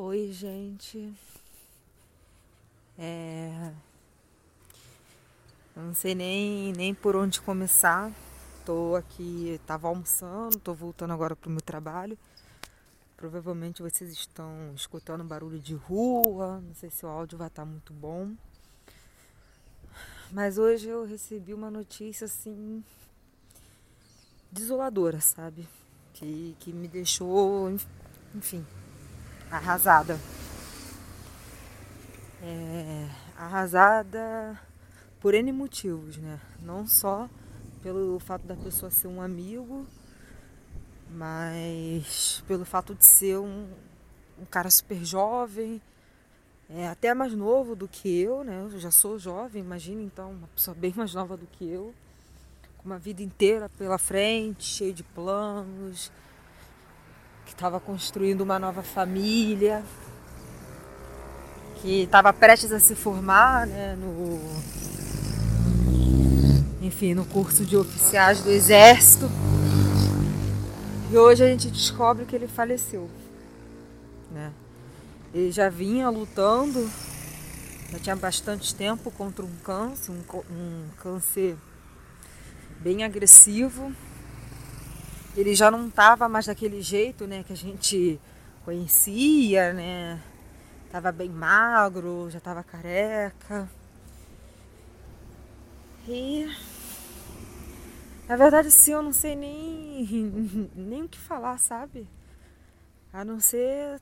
Oi, gente. É... Eu não sei nem, nem por onde começar. Tô aqui, tava almoçando, tô voltando agora pro meu trabalho. Provavelmente vocês estão escutando barulho de rua, não sei se o áudio vai estar tá muito bom. Mas hoje eu recebi uma notícia assim desoladora, sabe? Que, que me deixou, enfim, arrasada. É, arrasada por N motivos, né? Não só pelo fato da pessoa ser um amigo, mas pelo fato de ser um, um cara super jovem, é, até mais novo do que eu, né? Eu já sou jovem, imagina então, uma pessoa bem mais nova do que eu, com uma vida inteira pela frente, cheio de planos, que estava construindo uma nova família, que estava prestes a se formar né, no, enfim, no curso de oficiais do Exército. E hoje a gente descobre que ele faleceu. Né? Ele já vinha lutando, já tinha bastante tempo contra um câncer, um, um câncer bem agressivo ele já não estava mais daquele jeito, né, que a gente conhecia, né? Tava bem magro, já estava careca. E na verdade sim, eu não sei nem nem o que falar, sabe? A não ser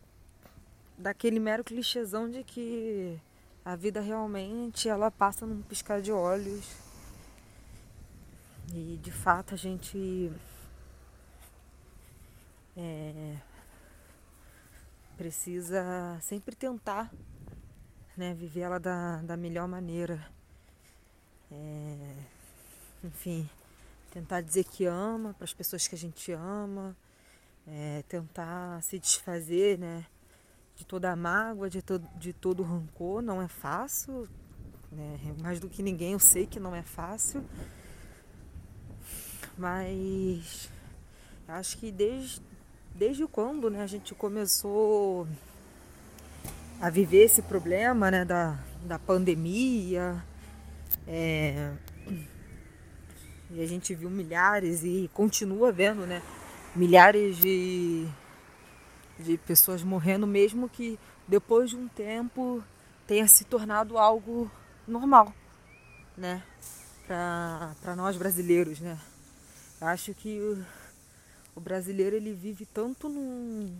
daquele mero clichêzão de que a vida realmente ela passa num piscar de olhos. E de fato a gente é, precisa sempre tentar né, viver ela da, da melhor maneira. É, enfim, tentar dizer que ama para as pessoas que a gente ama, é, tentar se desfazer né, de toda a mágoa, de, to, de todo o rancor. Não é fácil, né, mais do que ninguém eu sei que não é fácil, mas acho que desde desde quando né, a gente começou a viver esse problema né, da, da pandemia. É, e a gente viu milhares e continua vendo né, milhares de, de pessoas morrendo, mesmo que depois de um tempo tenha se tornado algo normal né, para nós brasileiros. Né. Acho que o brasileiro ele vive tanto num,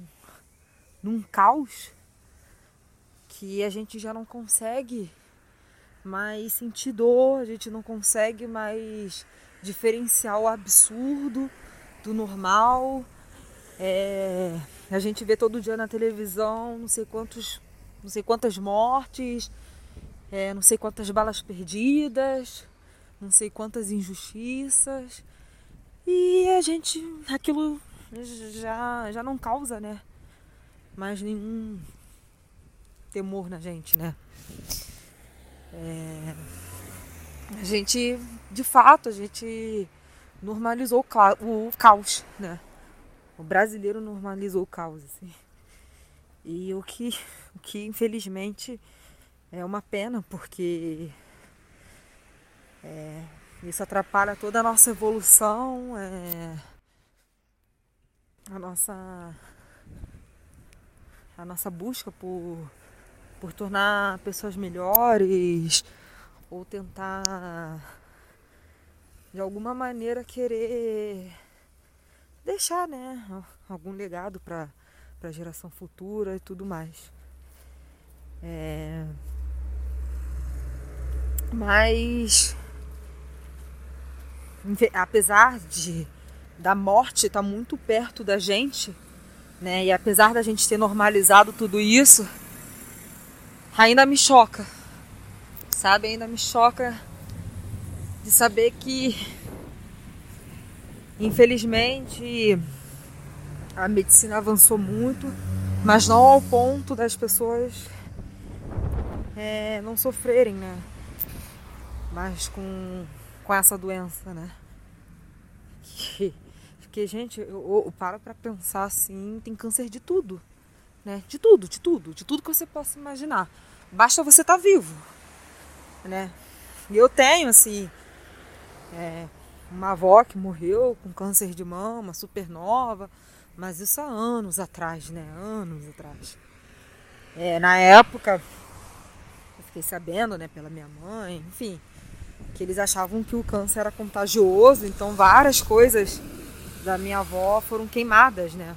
num caos que a gente já não consegue mais sentir dor, a gente não consegue mais diferenciar o absurdo do normal. É, a gente vê todo dia na televisão não sei quantos, não sei quantas mortes, é, não sei quantas balas perdidas, não sei quantas injustiças. E a gente, aquilo já, já não causa, né? Mais nenhum temor na gente, né? É, a gente, de fato, a gente normalizou o, caos, né? O brasileiro normalizou o caos, assim. E o que, o que infelizmente é uma pena, porque é, isso atrapalha toda a nossa evolução, é, a nossa a nossa busca por, por tornar pessoas melhores ou tentar de alguma maneira querer deixar né, algum legado para a geração futura e tudo mais. É... Mas apesar de da morte estar tá muito perto da gente, né? E apesar da gente ter normalizado tudo isso, ainda me choca. Sabe, ainda me choca de saber que infelizmente a medicina avançou muito, mas não ao ponto das pessoas é, não sofrerem, né? Mas com com essa doença, né? Que, porque, gente, eu, eu paro pra pensar assim, tem câncer de tudo. né? De tudo, de tudo, de tudo que você possa imaginar. Basta você estar tá vivo, né? E eu tenho, assim, é, uma avó que morreu com câncer de mama, super nova, mas isso há anos atrás, né? Anos atrás. É, na época, eu fiquei sabendo, né, pela minha mãe, enfim, que eles achavam que o câncer era contagioso, então várias coisas da minha avó foram queimadas, né?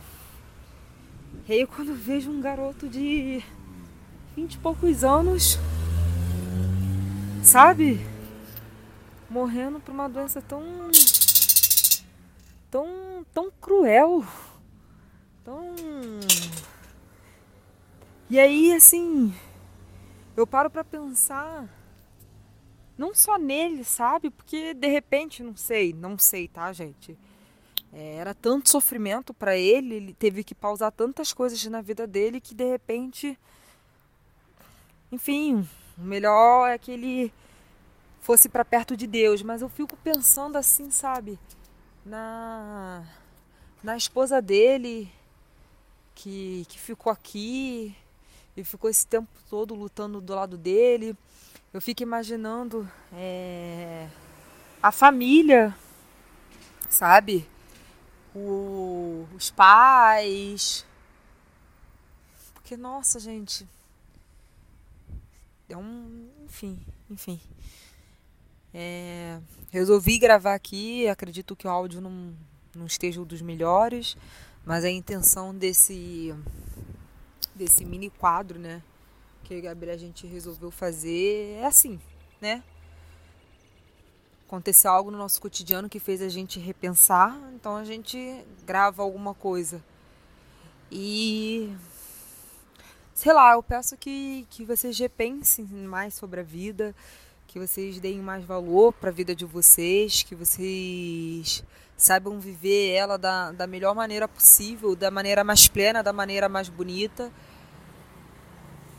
E aí quando eu vejo um garoto de vinte e poucos anos, sabe? Morrendo por uma doença tão. tão. tão cruel. Tão. E aí, assim. Eu paro para pensar não só nele, sabe? Porque de repente, não sei, não sei, tá, gente? É, era tanto sofrimento para ele, ele teve que pausar tantas coisas na vida dele que de repente, enfim, o melhor é que ele fosse para perto de Deus. Mas eu fico pensando assim, sabe? Na, na esposa dele, que, que ficou aqui e ficou esse tempo todo lutando do lado dele eu fico imaginando é, a família, sabe? O, os pais. Porque, nossa, gente. É um. Enfim, enfim. É, resolvi gravar aqui. Acredito que o áudio não, não esteja um dos melhores. Mas a intenção desse, desse mini quadro, né? Que a Gabriel a gente resolveu fazer é assim, né? Aconteceu algo no nosso cotidiano que fez a gente repensar, então a gente grava alguma coisa. E sei lá, eu peço que, que vocês repensem mais sobre a vida, que vocês deem mais valor para a vida de vocês, que vocês saibam viver ela da, da melhor maneira possível, da maneira mais plena, da maneira mais bonita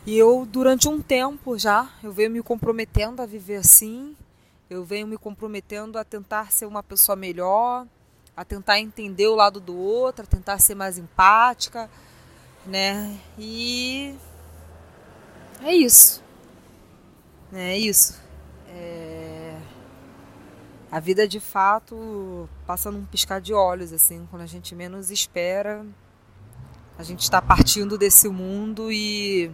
e eu, durante um tempo já, eu venho me comprometendo a viver assim, eu venho me comprometendo a tentar ser uma pessoa melhor, a tentar entender o lado do outro, a tentar ser mais empática, né? E é isso. É isso. É... A vida de fato passa num piscar de olhos, assim, quando a gente menos espera, a gente está partindo desse mundo e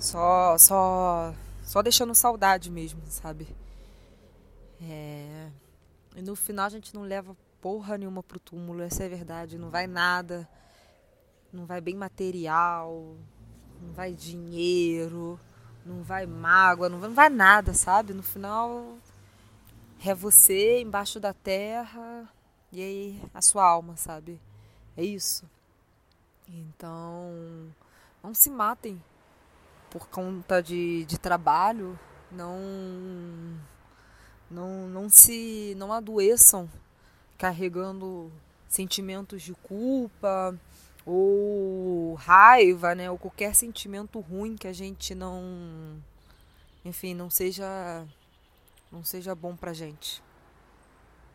só, só, só deixando saudade mesmo, sabe? É... E no final a gente não leva porra nenhuma pro túmulo, essa é verdade. Não vai nada, não vai bem material, não vai dinheiro, não vai mágoa, não vai, não vai nada, sabe? No final é você embaixo da terra e aí a sua alma, sabe? É isso. Então, não se matem por conta de, de trabalho, não, não, não se não adoeçam carregando sentimentos de culpa ou raiva, né, ou qualquer sentimento ruim que a gente não, enfim, não seja não seja bom pra gente.